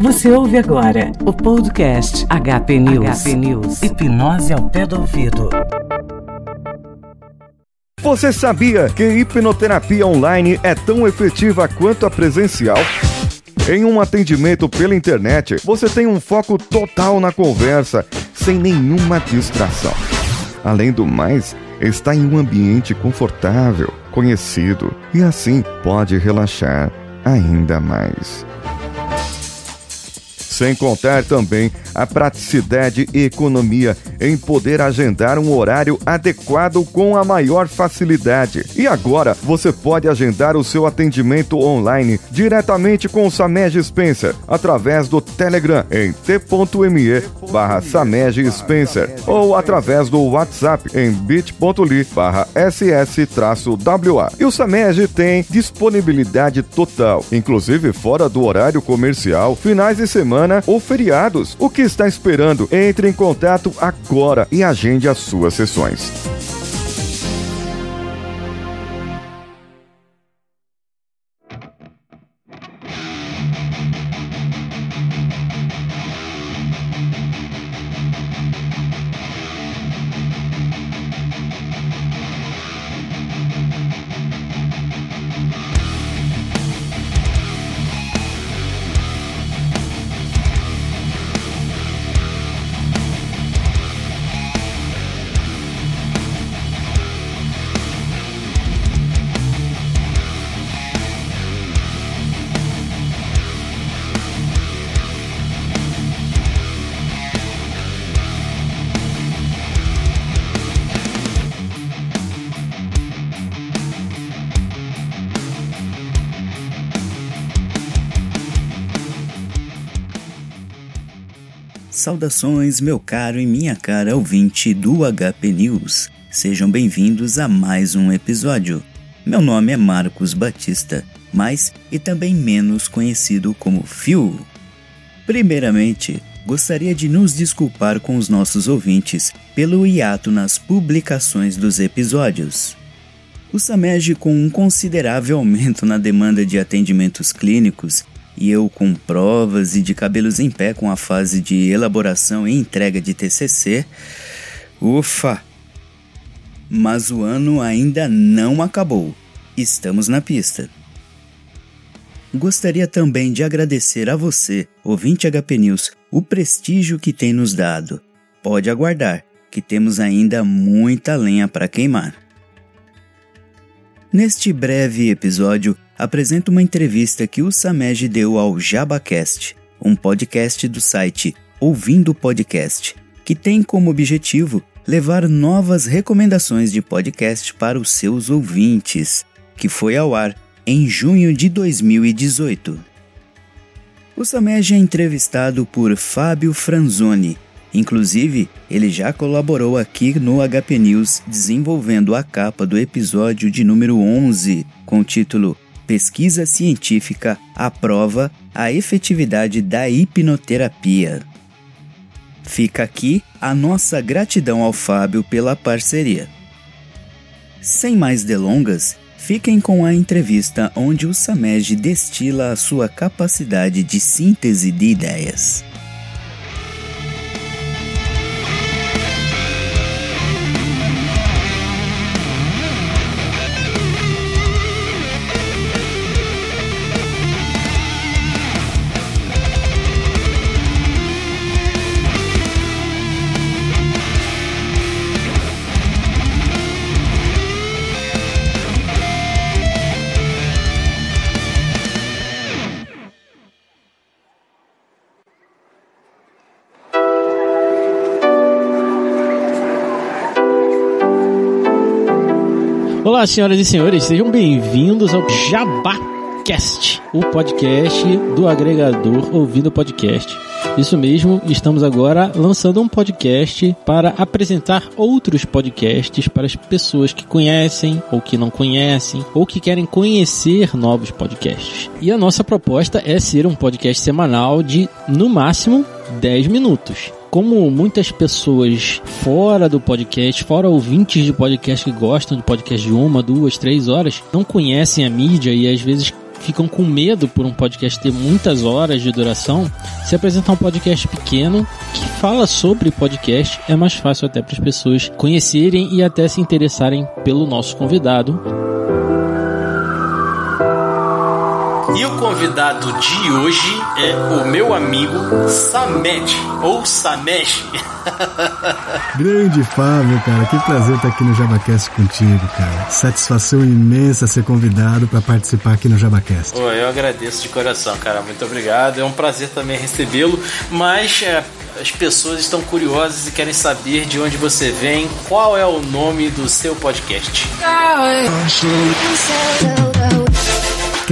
Você ouve agora o podcast HP News. HP News. Hipnose ao pé do ouvido. Você sabia que hipnoterapia online é tão efetiva quanto a presencial? Em um atendimento pela internet, você tem um foco total na conversa, sem nenhuma distração. Além do mais, está em um ambiente confortável, conhecido e assim pode relaxar ainda mais. Sem contar também a praticidade e economia em poder agendar um horário adequado com a maior facilidade. E agora você pode agendar o seu atendimento online diretamente com o Samej Spencer através do Telegram em t.me barra Samej Spencer ou através do WhatsApp em bit.ly barra ss-wa. E o Samej tem disponibilidade total, inclusive fora do horário comercial, finais de semana semana ou feriados. O que está esperando? Entre em contato agora e agende as suas sessões. Saudações, meu caro e minha cara ouvinte do HP News. Sejam bem-vindos a mais um episódio. Meu nome é Marcos Batista, mais e também menos conhecido como Phil. Primeiramente, gostaria de nos desculpar com os nossos ouvintes pelo hiato nas publicações dos episódios. O SAMEG, com um considerável aumento na demanda de atendimentos clínicos e eu com provas e de cabelos em pé com a fase de elaboração e entrega de TCC. Ufa! Mas o ano ainda não acabou. Estamos na pista. Gostaria também de agradecer a você, ouvinte HP News, o prestígio que tem nos dado. Pode aguardar, que temos ainda muita lenha para queimar. Neste breve episódio, apresento uma entrevista que o Samej deu ao Jabacast, um podcast do site Ouvindo Podcast, que tem como objetivo levar novas recomendações de podcast para os seus ouvintes, que foi ao ar em junho de 2018. O Samej é entrevistado por Fábio Franzoni. Inclusive, ele já colaborou aqui no HP News desenvolvendo a capa do episódio de número 11, com o título pesquisa científica aprova a efetividade da hipnoterapia. Fica aqui a nossa gratidão ao Fábio pela parceria. Sem mais delongas, fiquem com a entrevista onde o Samej destila a sua capacidade de síntese de ideias. Olá, senhoras e senhores, sejam bem-vindos ao JabaCast, o podcast do agregador Ouvindo Podcast. Isso mesmo, estamos agora lançando um podcast para apresentar outros podcasts para as pessoas que conhecem ou que não conhecem ou que querem conhecer novos podcasts. E a nossa proposta é ser um podcast semanal de, no máximo, 10 minutos como muitas pessoas fora do podcast, fora ouvintes de podcast que gostam de podcast de uma, duas, três horas, não conhecem a mídia e às vezes ficam com medo por um podcast ter muitas horas de duração, se apresentar um podcast pequeno que fala sobre podcast é mais fácil até para as pessoas conhecerem e até se interessarem pelo nosso convidado. Convidado de hoje é o meu amigo Samed, ou Samesh. Grande Fábio, cara, que prazer estar aqui no Jabacast contigo, cara. Satisfação imensa ser convidado para participar aqui no Jabacast. Oh, eu agradeço de coração, cara, muito obrigado. É um prazer também recebê-lo, mas é, as pessoas estão curiosas e querem saber de onde você vem, qual é o nome do seu podcast.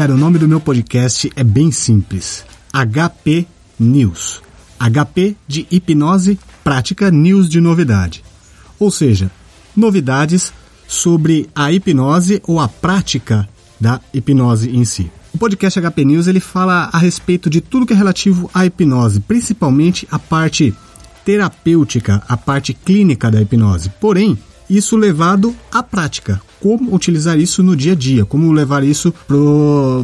Cara, o nome do meu podcast é bem simples: HP News. HP de hipnose prática, news de novidade. Ou seja, novidades sobre a hipnose ou a prática da hipnose em si. O podcast HP News ele fala a respeito de tudo que é relativo à hipnose, principalmente a parte terapêutica, a parte clínica da hipnose. Porém, isso levado à prática. Como utilizar isso no dia a dia, como levar isso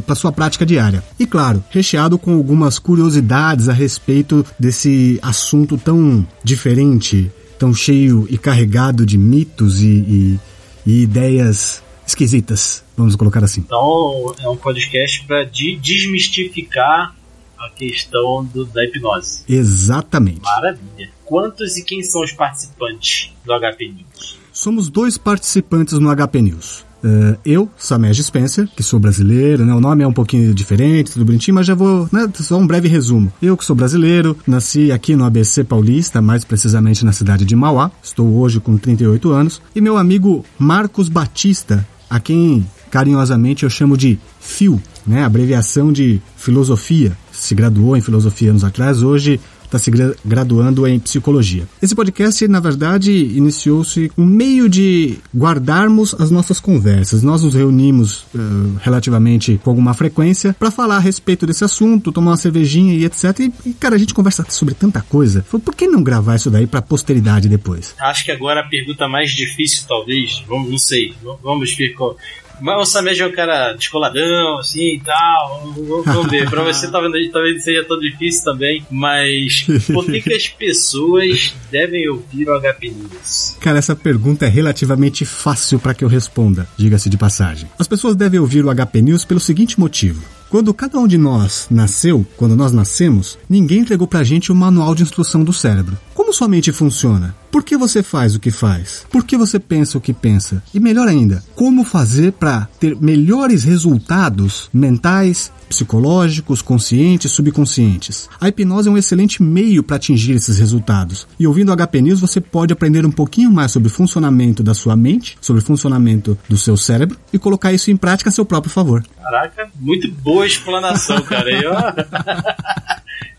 para sua prática diária. E claro, recheado com algumas curiosidades a respeito desse assunto tão diferente, tão cheio e carregado de mitos e, e, e ideias esquisitas, vamos colocar assim. Então, é um podcast para de desmistificar a questão do, da hipnose. Exatamente. Maravilha. Quantos e quem são os participantes do HP News? Somos dois participantes no HP News. Uh, eu, Samej Spencer, que sou brasileiro, né? o nome é um pouquinho diferente, tudo bonitinho, mas já vou, né? só um breve resumo. Eu que sou brasileiro, nasci aqui no ABC Paulista, mais precisamente na cidade de Mauá, estou hoje com 38 anos, e meu amigo Marcos Batista, a quem carinhosamente eu chamo de FIO, né? abreviação de filosofia, se graduou em filosofia anos atrás, hoje está se graduando em psicologia. Esse podcast, na verdade, iniciou-se com meio de guardarmos as nossas conversas. Nós nos reunimos uh, relativamente com alguma frequência para falar a respeito desse assunto, tomar uma cervejinha e etc. E, e, cara, a gente conversa sobre tanta coisa. Falei, por que não gravar isso daí para posteridade depois? Acho que agora a pergunta mais difícil, talvez, vamos, não sei, vamos ver qual mas o Samed é um cara descoladão, assim e tal. Vamos ver. pra você talvez, talvez seja tão difícil também. Mas por que, que as pessoas devem ouvir o HP News? Cara, essa pergunta é relativamente fácil para que eu responda, diga-se de passagem. As pessoas devem ouvir o HP News pelo seguinte motivo. Quando cada um de nós nasceu, quando nós nascemos, ninguém entregou pra gente o manual de instrução do cérebro. Como sua mente funciona? Por que você faz o que faz? Por que você pensa o que pensa? E melhor ainda, como fazer para ter melhores resultados mentais, psicológicos, conscientes, subconscientes. A hipnose é um excelente meio para atingir esses resultados. E ouvindo o HP News, você pode aprender um pouquinho mais sobre o funcionamento da sua mente, sobre o funcionamento do seu cérebro e colocar isso em prática a seu próprio favor. Caraca, muito boa explanação, cara.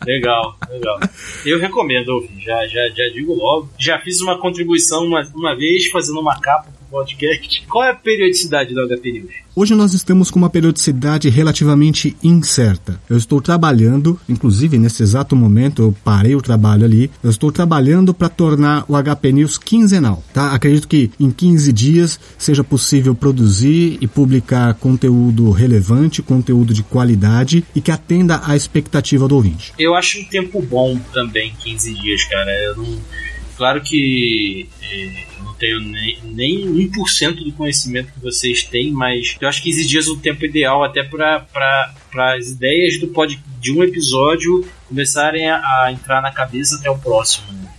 legal, legal. Eu recomendo já, já, já digo logo. Já fiz uma contribuição uma, uma vez fazendo uma capa podcast. Qual é a periodicidade do HP News? Hoje nós estamos com uma periodicidade relativamente incerta. Eu estou trabalhando, inclusive nesse exato momento eu parei o trabalho ali, eu estou trabalhando para tornar o HP News quinzenal, tá? Acredito que em 15 dias seja possível produzir e publicar conteúdo relevante, conteúdo de qualidade e que atenda à expectativa do ouvinte. Eu acho um tempo bom também, 15 dias, cara. Eu não... Claro que é, tenho nem, nem 1% do conhecimento que vocês têm, mas eu acho que 15 dias é o tempo ideal até para as ideias do pod, de um episódio começarem a, a, entrar na cabeça até o próximo. Né?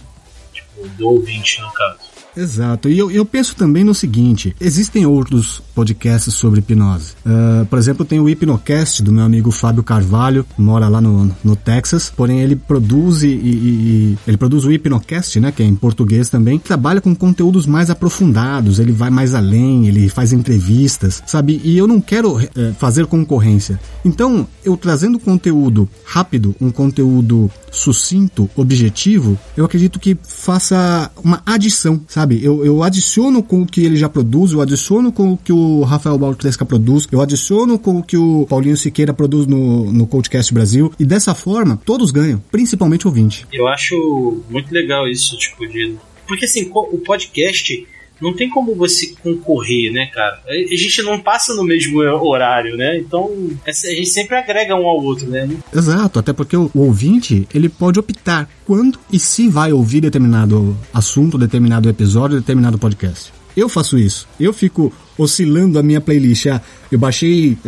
Tipo, do ouvinte, no caso. Exato. E eu, eu penso também no seguinte: existem outros podcasts sobre hipnose. Uh, por exemplo, tem o Hipnocast do meu amigo Fábio Carvalho, mora lá no, no Texas. Porém, ele produz e, e, ele produz o Hipnocast, né, que é em português também. Trabalha com conteúdos mais aprofundados. Ele vai mais além. Ele faz entrevistas, sabe? E eu não quero é, fazer concorrência. Então, eu trazendo conteúdo rápido, um conteúdo sucinto, objetivo, eu acredito que faça uma adição, sabe? Eu, eu adiciono com o que ele já produz, eu adiciono com o que o Rafael Baltresca produz, eu adiciono com o que o Paulinho Siqueira produz no, no Coachcast Brasil, e dessa forma, todos ganham, principalmente o ouvinte. Eu acho muito legal isso, tipo, de. Porque assim, o podcast não tem como você concorrer, né, cara? A gente não passa no mesmo horário, né? Então a gente sempre agrega um ao outro, né? Exato, até porque o, ouvinte ele pode optar quando e se vai ouvir determinado assunto, determinado episódio, determinado podcast. Eu faço isso. Eu fico oscilando a minha playlist. Ah, eu baixei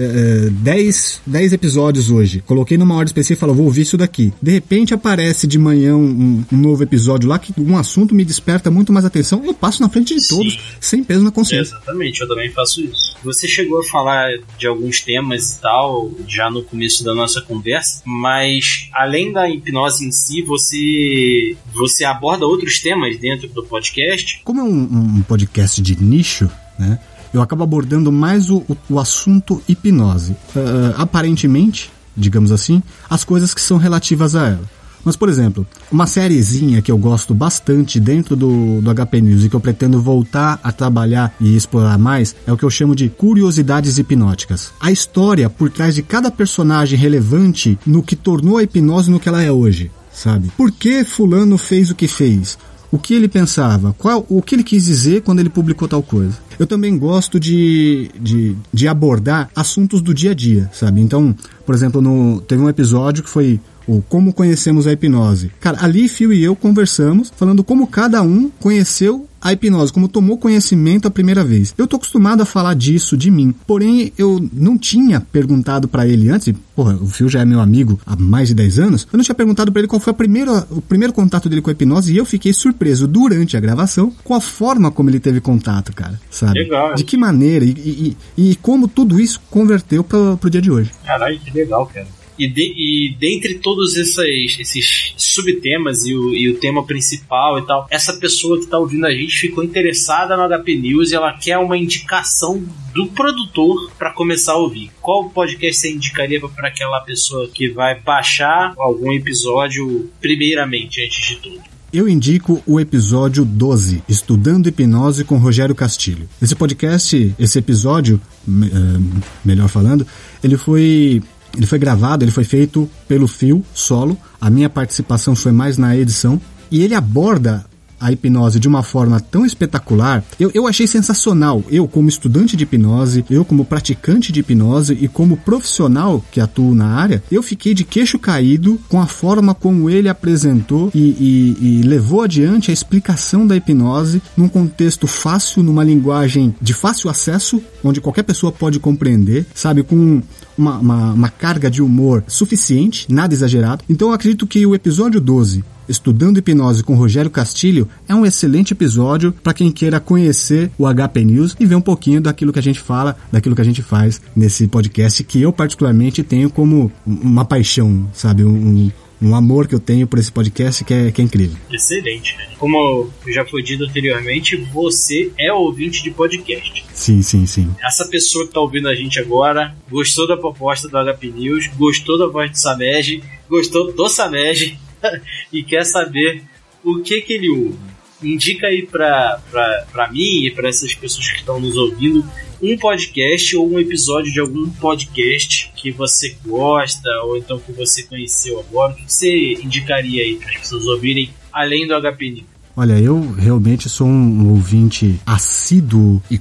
10 é, é episódios hoje, coloquei numa ordem específica e falei, vou ouvir isso daqui. De repente aparece de manhã um, um, novo episódio lá que um assunto me desperta muito mais atenção. Eu passo na frente de todos, Sim. sem peso na consciência. Exatamente, eu também faço isso. Você chegou a falar de alguns temas e tal, já no começo da nossa conversa, mas além da hipnose em si, você, você aborda outros temas dentro do podcast? Como é um, um podcast de nicho, né? Eu acabo abordando mais o, o, assunto hipnose. Uh, aparentemente, digamos assim, as coisas que são relativas a ela. Mas, por exemplo, uma sériezinha que eu gosto bastante dentro do, do HP News e que eu pretendo voltar a trabalhar e explorar mais é o que eu chamo de curiosidades hipnóticas. A história por trás de cada personagem relevante no que tornou a hipnose no que ela é hoje, sabe? Por que fulano fez o que fez? O que ele pensava? Qual, o que ele quis dizer quando ele publicou tal coisa? Eu também gosto de, de, de abordar assuntos do dia a dia, sabe? Então, por exemplo, no, teve um episódio que foi o Como Conhecemos a Hipnose. Cara, ali Phil e eu conversamos falando como cada um conheceu a hipnose, como tomou conhecimento a primeira vez. Eu tô acostumado a falar disso de mim, porém eu não tinha perguntado para ele antes, porra, o Phil já é meu amigo há mais de 10 anos, eu não tinha perguntado para ele qual foi a primeira, o primeiro contato dele com a hipnose e eu fiquei surpreso durante a gravação com a forma como ele teve contato, cara, sabe? Legal. De que maneira e, e, e como tudo isso converteu pro, pro dia de hoje. Caralho, que legal, cara. E, de, e dentre todos esses, esses subtemas e o, e o tema principal e tal, essa pessoa que está ouvindo a gente ficou interessada no HP News e ela quer uma indicação do produtor para começar a ouvir. Qual podcast você indicaria para aquela pessoa que vai baixar algum episódio primeiramente, antes de tudo? Eu indico o episódio 12, Estudando Hipnose com Rogério Castilho. Esse podcast, esse episódio, eh, melhor falando, ele foi ele foi gravado, ele foi feito pelo Fio solo. A minha participação foi mais na edição. E ele aborda a hipnose de uma forma tão espetacular, eu, eu achei sensacional. Eu, como estudante de hipnose, eu, como praticante de hipnose e como profissional que atuo na área, eu fiquei de queixo caído com a forma como ele apresentou e, e, e levou adiante a explicação da hipnose num contexto fácil, numa linguagem de fácil acesso, onde qualquer pessoa pode compreender, sabe, com uma, uma, uma carga de humor suficiente, nada exagerado. Então eu acredito que o episódio 12 Estudando Hipnose com Rogério Castilho é um excelente episódio para quem queira conhecer o HP News e ver um pouquinho daquilo que a gente fala, daquilo que a gente faz nesse podcast que eu particularmente tenho como uma paixão, sabe? Um, um amor que eu tenho por esse podcast que é, que é incrível. Excelente, Como já foi dito anteriormente, você é ouvinte de podcast. Sim, sim, sim. Essa pessoa que está ouvindo a gente agora gostou da proposta do HP News, gostou da voz do Samej, gostou do Samej e quer saber o que que ele ouve. Indica aí pra, pra, pra mim e para essas pessoas que estão nos ouvindo um podcast ou um episódio de algum podcast que você gosta ou então que você conheceu agora. O que você indicaria aí para as pessoas ouvirem além do HP News? Olha, eu realmente sou um ouvinte assíduo e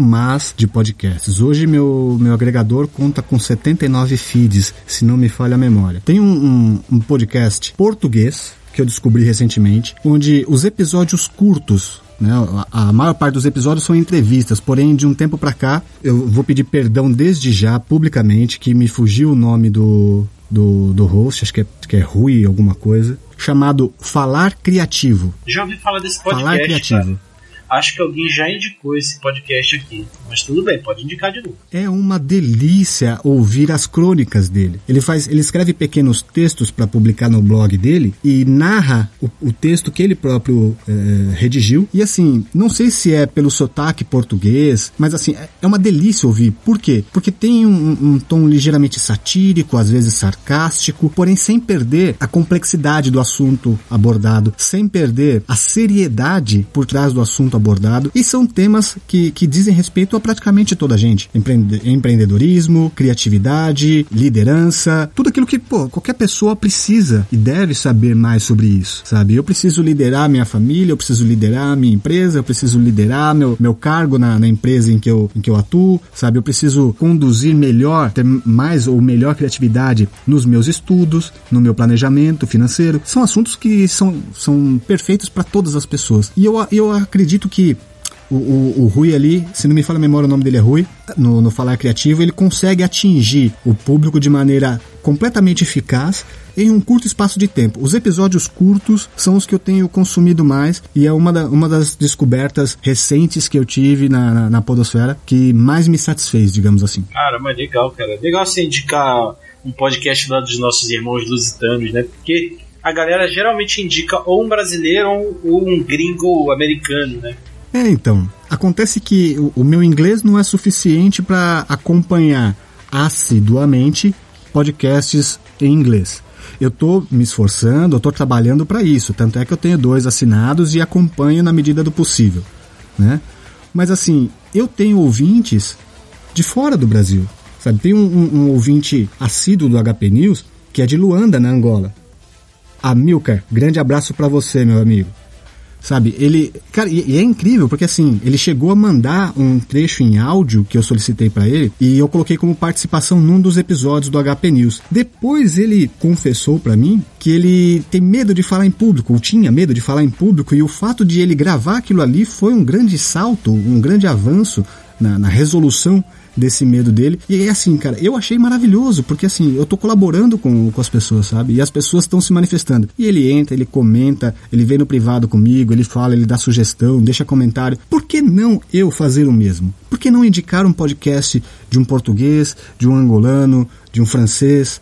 mais de podcasts. Hoje meu, meu agregador conta com 79 feeds, se não me falha a memória. Tem um, um, um podcast português que eu descobri recentemente, onde os episódios curtos né? A maior parte dos episódios são entrevistas, porém de um tempo para cá eu vou pedir perdão desde já publicamente que me fugiu o nome do, do, do host, acho que é, que é Rui alguma coisa, chamado Falar Criativo. Já ouvi falar desse podcast. Falar Criativo. Acho que alguém já indicou esse podcast aqui. Mas tudo bem, pode indicar de novo. É uma delícia ouvir as crônicas dele. Ele faz, ele escreve pequenos textos para publicar no blog dele e narra o, o texto que ele próprio é, redigiu. E assim, não sei se é pelo sotaque português, mas assim, é, é uma delícia ouvir. Por quê? Porque tem um, um tom ligeiramente satírico, às vezes sarcástico, porém sem perder a complexidade do assunto abordado, sem perder a seriedade por trás do assunto abordado e são temas que, que dizem respeito a praticamente toda a gente. Empreende, empreendedorismo, criatividade, liderança, tudo aquilo que pô, qualquer pessoa precisa e deve saber mais sobre isso, sabe? Eu preciso liderar minha família, eu preciso liderar minha empresa, eu preciso liderar meu, meu cargo na, na empresa em que, eu, em que eu atuo, sabe? Eu preciso conduzir melhor, ter mais ou melhor criatividade nos meus estudos, no meu planejamento financeiro. São assuntos que são, são perfeitos para todas as pessoas. E eu, eu acredito que o, o, o, Rui ali, se não me fala a memória, o nome dele é Rui, no, no Falar Criativo, ele consegue atingir o público de maneira completamente eficaz em um curto espaço de tempo. Os episódios curtos são os que eu tenho consumido mais e é uma, da, uma das descobertas recentes que eu tive na, na, na Podosfera que mais me satisfez, digamos assim. Cara, mas legal, cara. Legal você indicar um podcast lá dos nossos irmãos lusitanos, né? Porque a galera geralmente indica ou um brasileiro ou um gringo americano, né? É, então. Acontece que o, o meu inglês não é suficiente para acompanhar assiduamente podcasts em inglês. Eu estou me esforçando, eu estou trabalhando para isso. Tanto é que eu tenho dois assinados e acompanho na medida do possível, né? Mas assim, eu tenho ouvintes de fora do Brasil. Sabe, tem um, um, um ouvinte assíduo do HP News que é de Luanda, na Angola. Amilcar, grande abraço para você, meu amigo. Sabe, ele. Cara, e, e, é incrível, porque assim, ele chegou a mandar um trecho em áudio que eu solicitei para ele e eu coloquei como participação num dos episódios do HP News. Depois ele confessou para mim que ele tem medo de falar em público, ou tinha medo de falar em público, e o fato de ele gravar aquilo ali foi um grande salto, um grande avanço na, na resolução desse medo dele. E é assim, cara, eu achei maravilhoso, porque assim, eu tô colaborando com, com as pessoas, sabe? E as pessoas estão se manifestando. E ele entra, ele comenta, ele vem no privado comigo, ele fala, ele dá sugestão, deixa comentário. Por que não eu fazer o mesmo? Por que não indicar um podcast de um português, de um angolano, de um francês?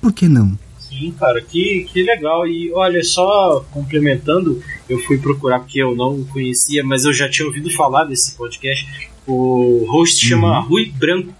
Por que não? Sim, cara, que, que legal. E olha, só complementando, eu fui procurar porque eu não conhecia, mas eu já tinha ouvido falar desse podcast. O host chama uhum. Rui Branco.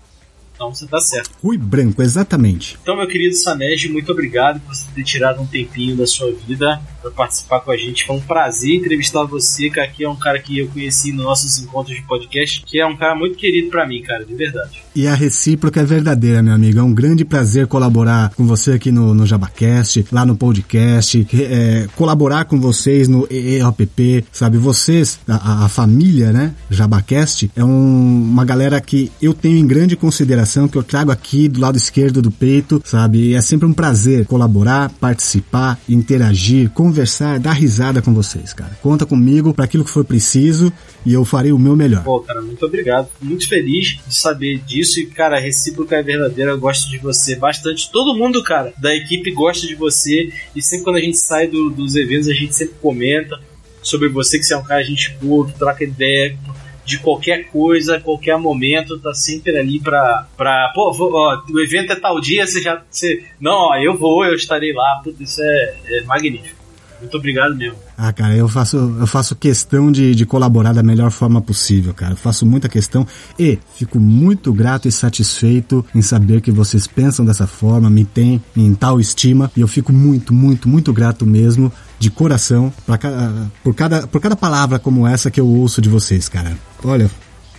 Então você tá certo. Rui Branco, exatamente. Então, meu querido Sanej, muito obrigado por você ter tirado um tempinho da sua vida para participar com a gente. Foi um prazer entrevistar você, que aqui é um cara que eu conheci nos nossos encontros de podcast, que é um cara muito querido para mim, cara, de verdade. E a recíproca é verdadeira, meu amigo. É um grande prazer colaborar com você aqui no, no JabaCast, lá no podcast, é, colaborar com vocês no EEOPP, sabe? Vocês, a, a família, né? JabaCast, é um, uma galera que eu tenho em grande consideração, que eu trago aqui do lado esquerdo do peito, sabe? E é sempre um prazer colaborar, participar, interagir, conversar, dar risada com vocês, cara. Conta comigo para aquilo que for preciso e eu farei o meu melhor. Pô, cara, muito obrigado. Muito feliz de saber disso e, cara, a recíproca é verdadeira. Eu gosto de você bastante. Todo mundo, cara, da equipe gosta de você e sempre quando a gente sai do, dos eventos, a gente sempre comenta sobre você, que você é um cara gente boa, que troca ideia de qualquer coisa, qualquer momento, tá sempre ali pra. pra pô, vou, ó, o evento é tal dia, você já. Você, não, ó, eu vou, eu estarei lá. Puta, isso é, é magnífico. Muito obrigado mesmo. Ah, cara, eu faço, eu faço questão de, de colaborar da melhor forma possível, cara. Eu faço muita questão e fico muito grato e satisfeito em saber que vocês pensam dessa forma, me têm em tal estima. E eu fico muito, muito, muito grato mesmo, de coração, pra, por, cada, por cada palavra como essa que eu ouço de vocês, cara. Olha,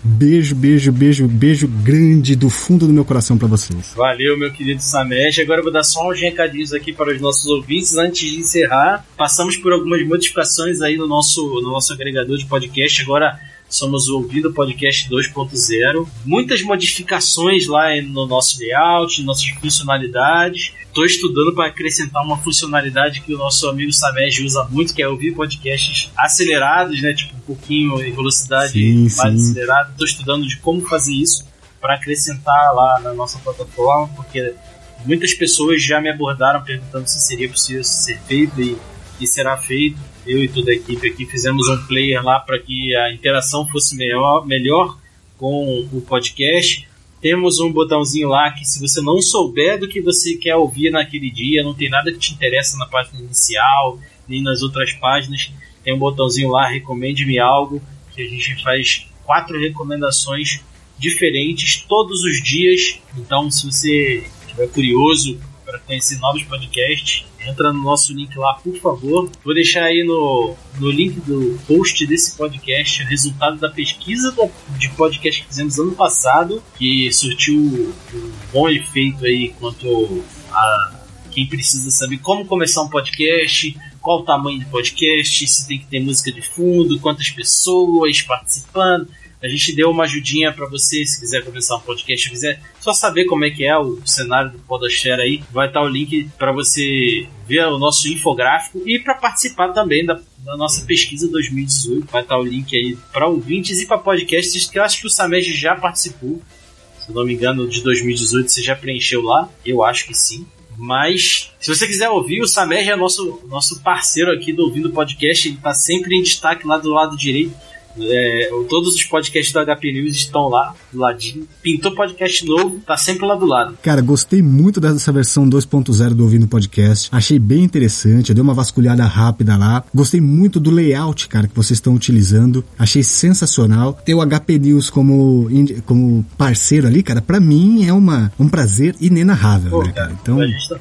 Beijo, beijo, beijo, beijo grande do fundo do meu coração para vocês. Valeu, meu querido Samesh. Agora eu vou dar só uns recadinhos aqui para os nossos ouvintes antes de encerrar. Passamos por algumas modificações aí no nosso, no nosso agregador de podcast. Agora somos o Ouvido Podcast 2.0. Muitas modificações lá no nosso layout, nossas funcionalidades. Estou estudando para acrescentar uma funcionalidade que o nosso amigo Samej usa muito, que é ouvir podcasts acelerados, né? Tipo, um pouquinho em velocidade sim, mais sim. acelerada. Estou estudando de como fazer isso para acrescentar lá na nossa plataforma, porque muitas pessoas já me abordaram perguntando se seria possível ser feito e, e será feito. Eu e toda a equipe aqui fizemos um player lá para que a interação fosse melhor, melhor com o podcast temos um botãozinho lá que se você não souber do que você quer ouvir naquele dia, não tem nada que te interessa na página inicial, nem nas outras páginas, tem um botãozinho lá, recomende-me algo, que a gente faz quatro recomendações diferentes todos os dias. Então, se você estiver curioso para conhecer novos podcasts, entra no nosso link lá, por favor. Vou deixar aí no, no link do post desse podcast o resultado da pesquisa de podcast que fizemos ano passado, que surtiu um bom efeito aí quanto a quem precisa saber como começar um podcast, qual o tamanho do podcast, se tem que ter música de fundo, quantas pessoas participando. A gente deu uma ajudinha para você, se quiser começar um podcast, quiser só saber como é que é o cenário do Podosfera aí, vai estar o link para você ver o nosso infográfico e para participar também da, da, nossa pesquisa 2018. Vai estar o link aí para ouvintes e para podcasts que eu acho que o Samed já participou. Se não me engano, de 2018 você já preencheu lá. Eu acho que sim. Mas, se você quiser ouvir, o Samed é nosso, nosso parceiro aqui do Ouvindo Podcast. Ele está sempre em destaque lá do lado direito é, todos os podcasts do HP News estão lá, do ladinho. Pintou podcast novo, tá sempre lá do lado. Cara, gostei muito dessa versão 2.0 do Ouvindo Podcast. Achei bem interessante, eu dei uma vasculhada rápida lá. Gostei muito do layout, cara, que vocês estão utilizando. Achei sensacional. Ter o HP News como, como parceiro ali, cara, para mim é uma, um prazer inenarrável, Pô, né, cara? Então... Tá-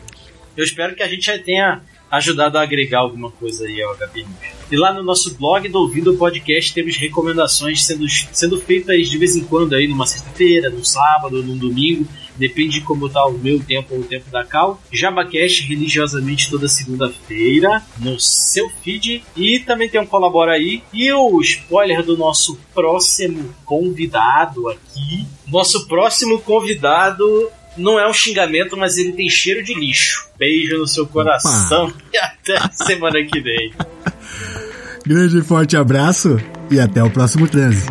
eu espero que a gente já tenha ajudado a agregar alguma coisa aí ao HP News. E lá no nosso blog do Ouvido Podcast temos recomendações sendo, sendo feitas de vez em quando aí numa sexta-feira, no sábado, num domingo. Depende de como está o meu tempo ou o tempo da Cal. JabaCast religiosamente toda segunda-feira no seu feed. E também tem um Colabora aí. E o spoiler do nosso próximo convidado aqui. Nosso próximo convidado não é um xingamento, mas ele tem cheiro de lixo. Beijo no seu coração Opa. e até semana que vem. Grande e forte abraço e até o próximo transe.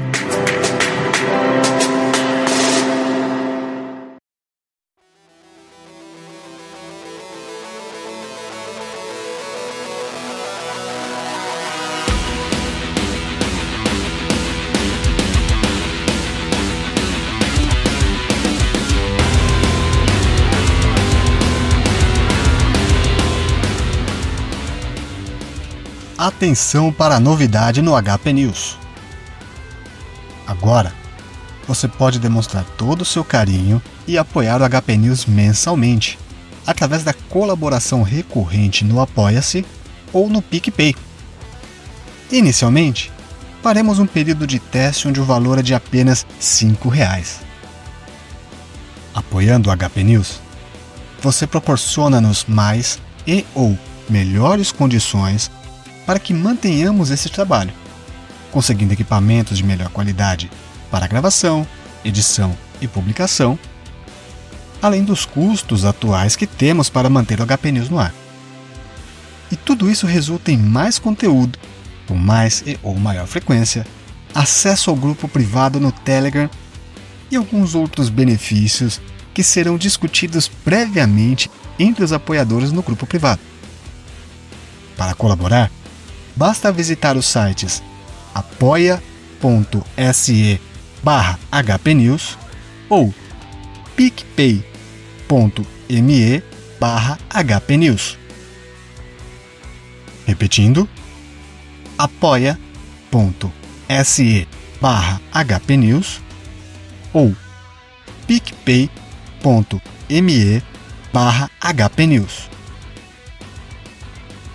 Atenção para a novidade no HP News. Agora, você pode demonstrar todo o seu carinho e apoiar o HP News mensalmente, através da colaboração recorrente no Apoia-se ou no PicPay. Inicialmente, faremos um período de teste onde o valor é de apenas R$ reais. Apoiando o HP News, você proporciona-nos mais e ou melhores condições para que mantenhamos esse trabalho, conseguindo equipamentos de melhor qualidade para gravação, edição e publicação, além dos custos atuais que temos para manter o HP News no ar. E tudo isso resulta em mais conteúdo, com mais e ou maior frequência, acesso ao grupo privado no Telegram e alguns outros benefícios que serão discutidos previamente entre os apoiadores no grupo privado. Para colaborar, basta visitar os sites apoia.se barra hpnews ou picpay.me barra hpnews. Repetindo, apoia.se barra hpnews ou picpay.me barra hpnews.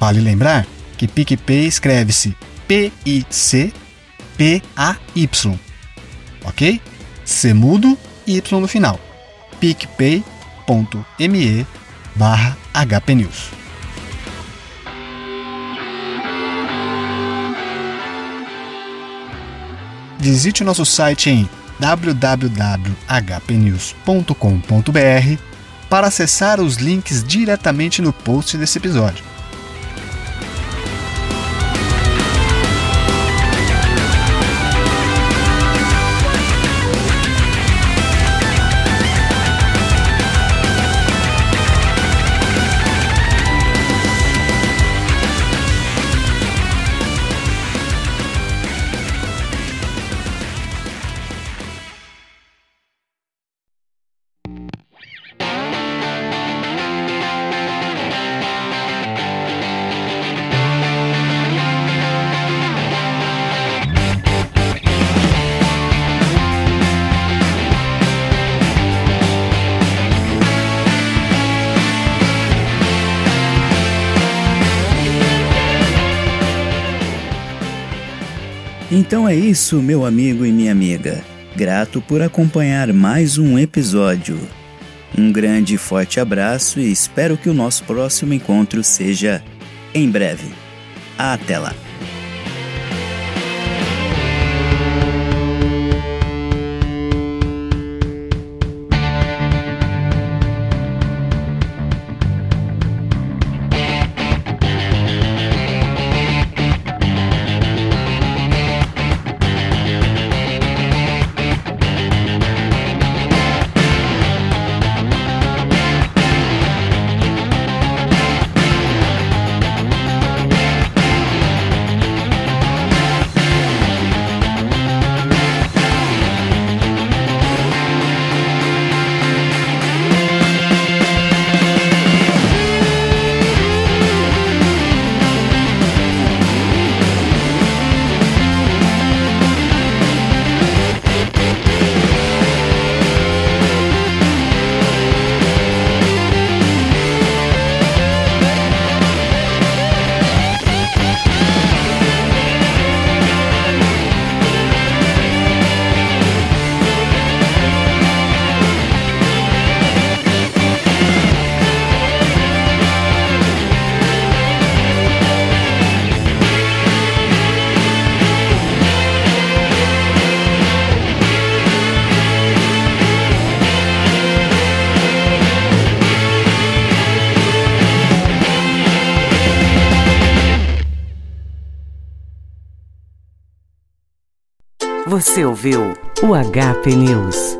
Vale lembrar que PicPay escreve-se P-I-C-P-A-Y. Ok? C mudo e Y no final. picpay.me barra hpnews. Visite nosso site em www.hpnews.com.br para acessar os links diretamente no post desse episódio. Então é isso, meu amigo e minha amiga. Grato por acompanhar mais um episódio. Um grande e forte abraço e espero que o nosso próximo encontro seja em breve. Até lá! Você ouviu o HP News.